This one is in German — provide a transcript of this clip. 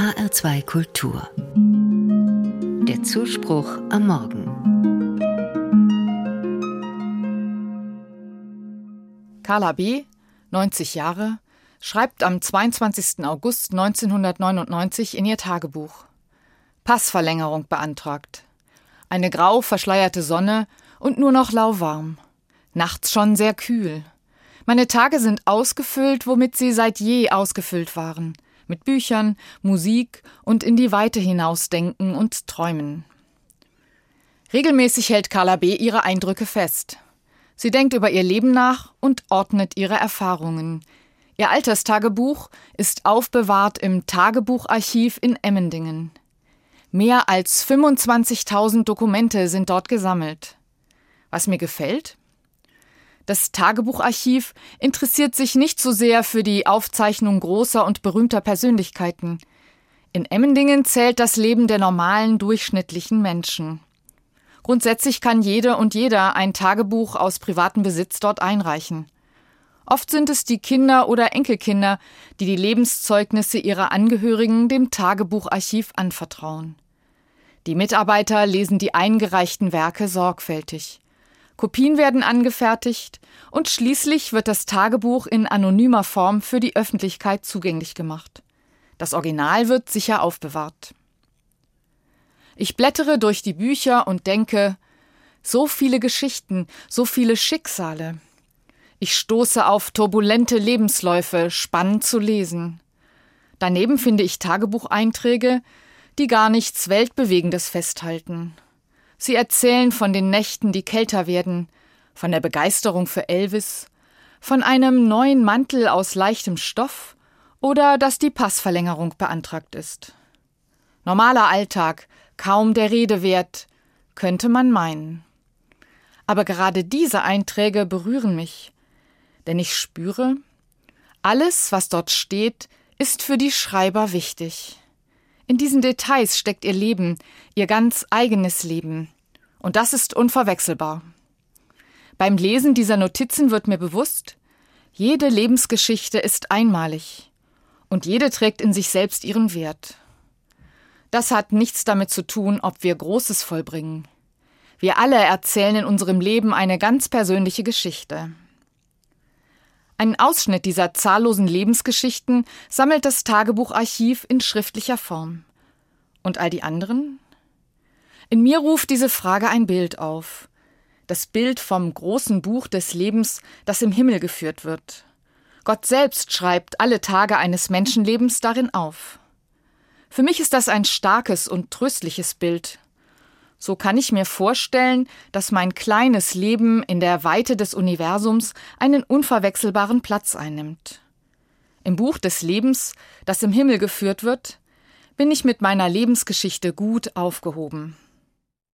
HR2 Kultur. Der Zuspruch am Morgen. Carla B., 90 Jahre, schreibt am 22. August 1999 in ihr Tagebuch. Passverlängerung beantragt. Eine grau verschleierte Sonne und nur noch lauwarm. Nachts schon sehr kühl. Meine Tage sind ausgefüllt, womit sie seit je ausgefüllt waren. Mit Büchern, Musik und in die Weite hinausdenken und träumen. Regelmäßig hält Carla B. ihre Eindrücke fest. Sie denkt über ihr Leben nach und ordnet ihre Erfahrungen. Ihr Alterstagebuch ist aufbewahrt im Tagebucharchiv in Emmendingen. Mehr als 25.000 Dokumente sind dort gesammelt. Was mir gefällt? Das Tagebucharchiv interessiert sich nicht so sehr für die Aufzeichnung großer und berühmter Persönlichkeiten. In Emmendingen zählt das Leben der normalen, durchschnittlichen Menschen. Grundsätzlich kann jede und jeder ein Tagebuch aus privatem Besitz dort einreichen. Oft sind es die Kinder oder Enkelkinder, die die Lebenszeugnisse ihrer Angehörigen dem Tagebucharchiv anvertrauen. Die Mitarbeiter lesen die eingereichten Werke sorgfältig. Kopien werden angefertigt und schließlich wird das Tagebuch in anonymer Form für die Öffentlichkeit zugänglich gemacht. Das Original wird sicher aufbewahrt. Ich blättere durch die Bücher und denke, so viele Geschichten, so viele Schicksale. Ich stoße auf turbulente Lebensläufe, spannend zu lesen. Daneben finde ich Tagebucheinträge, die gar nichts Weltbewegendes festhalten. Sie erzählen von den Nächten, die kälter werden, von der Begeisterung für Elvis, von einem neuen Mantel aus leichtem Stoff oder dass die Passverlängerung beantragt ist. Normaler Alltag, kaum der Rede wert, könnte man meinen. Aber gerade diese Einträge berühren mich, denn ich spüre, alles, was dort steht, ist für die Schreiber wichtig. In diesen Details steckt ihr Leben, ihr ganz eigenes Leben. Und das ist unverwechselbar. Beim Lesen dieser Notizen wird mir bewusst, jede Lebensgeschichte ist einmalig und jede trägt in sich selbst ihren Wert. Das hat nichts damit zu tun, ob wir Großes vollbringen. Wir alle erzählen in unserem Leben eine ganz persönliche Geschichte. Einen Ausschnitt dieser zahllosen Lebensgeschichten sammelt das Tagebucharchiv in schriftlicher Form. Und all die anderen? In mir ruft diese Frage ein Bild auf. Das Bild vom großen Buch des Lebens, das im Himmel geführt wird. Gott selbst schreibt alle Tage eines Menschenlebens darin auf. Für mich ist das ein starkes und tröstliches Bild, so kann ich mir vorstellen, dass mein kleines Leben in der Weite des Universums einen unverwechselbaren Platz einnimmt. Im Buch des Lebens, das im Himmel geführt wird, bin ich mit meiner Lebensgeschichte gut aufgehoben.